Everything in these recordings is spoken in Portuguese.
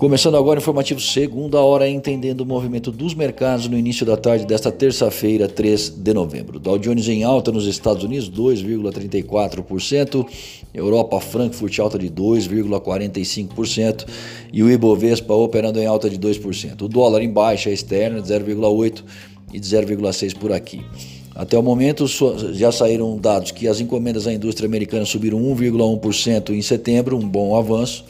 Começando agora o informativo segunda hora, entendendo o movimento dos mercados no início da tarde desta terça-feira, 3 de novembro. Dow Jones em alta nos Estados Unidos, 2,34%. Europa, Frankfurt alta de 2,45%. E o Ibovespa operando em alta de 2%. O dólar em baixa externa de 0,8% e de 0,6% por aqui. Até o momento já saíram dados que as encomendas à indústria americana subiram 1,1% em setembro, um bom avanço.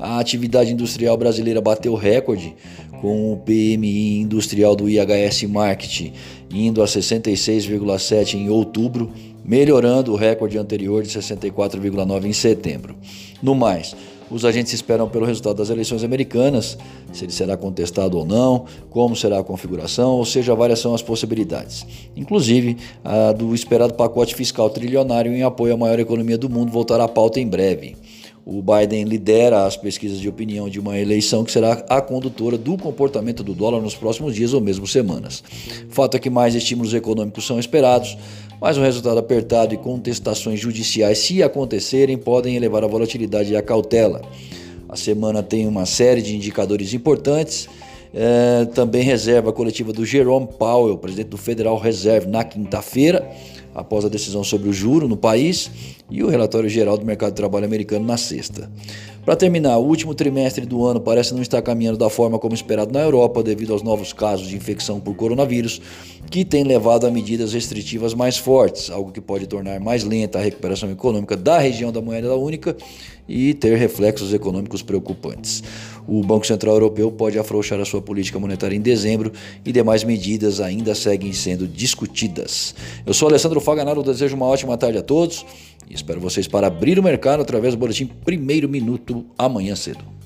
A atividade industrial brasileira bateu recorde, com o PMI industrial do IHS Market indo a 66,7 em outubro, melhorando o recorde anterior de 64,9 em setembro. No mais, os agentes esperam pelo resultado das eleições americanas, se ele será contestado ou não, como será a configuração, ou seja, várias são as possibilidades. Inclusive, a do esperado pacote fiscal trilionário em apoio à maior economia do mundo voltará à pauta em breve. O Biden lidera as pesquisas de opinião de uma eleição que será a condutora do comportamento do dólar nos próximos dias ou mesmo semanas. Fato é que mais estímulos econômicos são esperados, mas um resultado apertado e contestações judiciais, se acontecerem, podem elevar a volatilidade e a cautela. A semana tem uma série de indicadores importantes. É, também reserva coletiva do Jerome Powell, presidente do Federal Reserve, na quinta-feira após a decisão sobre o juro no país e o relatório geral do mercado de trabalho americano na sexta. Para terminar, o último trimestre do ano parece não estar caminhando da forma como esperado na Europa devido aos novos casos de infecção por coronavírus, que tem levado a medidas restritivas mais fortes, algo que pode tornar mais lenta a recuperação econômica da região da moeda única e ter reflexos econômicos preocupantes. O Banco Central Europeu pode afrouxar a sua política monetária em dezembro e demais medidas ainda seguem sendo discutidas. Eu sou Alessandro Faganaro, desejo uma ótima tarde a todos e espero vocês para abrir o mercado através do boletim Primeiro Minuto amanhã cedo.